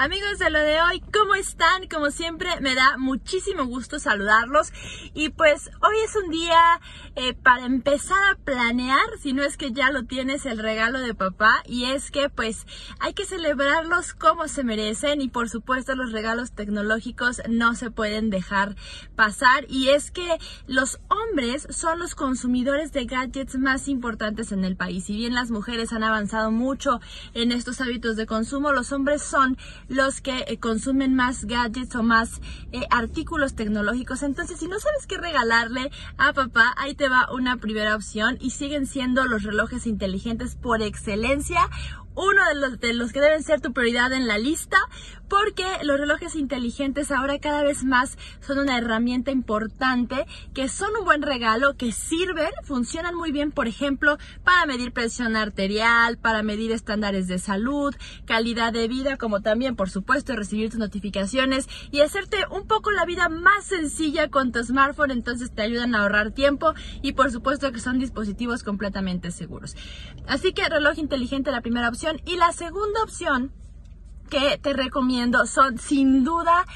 Amigos de lo de hoy, ¿cómo están? Como siempre, me da muchísimo gusto saludarlos. Y pues hoy es un día eh, para empezar a planear, si no es que ya lo tienes, el regalo de papá. Y es que pues hay que celebrarlos como se merecen. Y por supuesto los regalos tecnológicos no se pueden dejar pasar. Y es que los hombres son los consumidores de gadgets más importantes en el país. Si bien las mujeres han avanzado mucho en estos hábitos de consumo, los hombres son los que eh, consumen más gadgets o más eh, artículos tecnológicos. Entonces, si no sabes qué regalarle a papá, ahí te va una primera opción y siguen siendo los relojes inteligentes por excelencia uno de los, de los que deben ser tu prioridad en la lista, porque los relojes inteligentes ahora cada vez más son una herramienta importante, que son un buen regalo, que sirven, funcionan muy bien, por ejemplo, para medir presión arterial, para medir estándares de salud, calidad de vida, como también, por supuesto, recibir tus notificaciones y hacerte un poco la vida más sencilla con tu smartphone, entonces te ayudan a ahorrar tiempo y por supuesto que son dispositivos completamente seguros. Así que reloj inteligente la primera opción y la segunda opción que te recomiendo son sin duda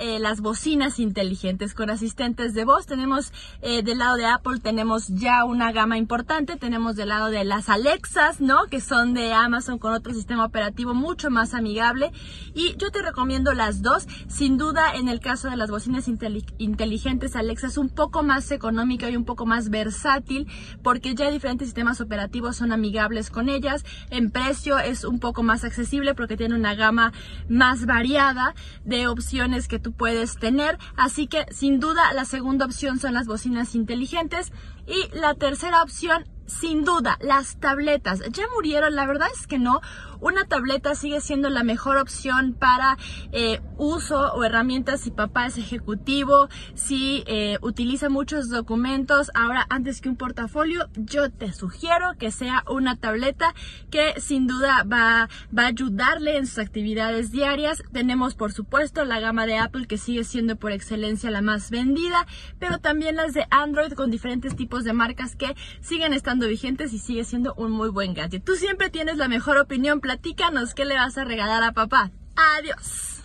eh, las bocinas inteligentes con asistentes de voz. Tenemos eh, del lado de Apple tenemos ya una gama importante. Tenemos del lado de las Alexas, ¿no? Que son de Amazon con otro sistema operativo mucho más amigable. Y yo te recomiendo las dos. Sin duda en el caso de las bocinas inteligentes Alexa es un poco más económica y un poco más versátil porque ya diferentes sistemas operativos son amigables con ellas. En precio es un poco más accesible porque tiene una gama más variada de opciones que tú puedes tener. Así que sin duda la segunda opción son las bocinas inteligentes y la tercera opción sin duda, las tabletas ya murieron, la verdad es que no. Una tableta sigue siendo la mejor opción para eh, uso o herramientas si papá es ejecutivo, si eh, utiliza muchos documentos. Ahora, antes que un portafolio, yo te sugiero que sea una tableta que sin duda va, va a ayudarle en sus actividades diarias. Tenemos, por supuesto, la gama de Apple que sigue siendo por excelencia la más vendida, pero también las de Android con diferentes tipos de marcas que siguen estando vigentes y sigue siendo un muy buen gadget. Tú siempre tienes la mejor opinión, platícanos qué le vas a regalar a papá. Adiós.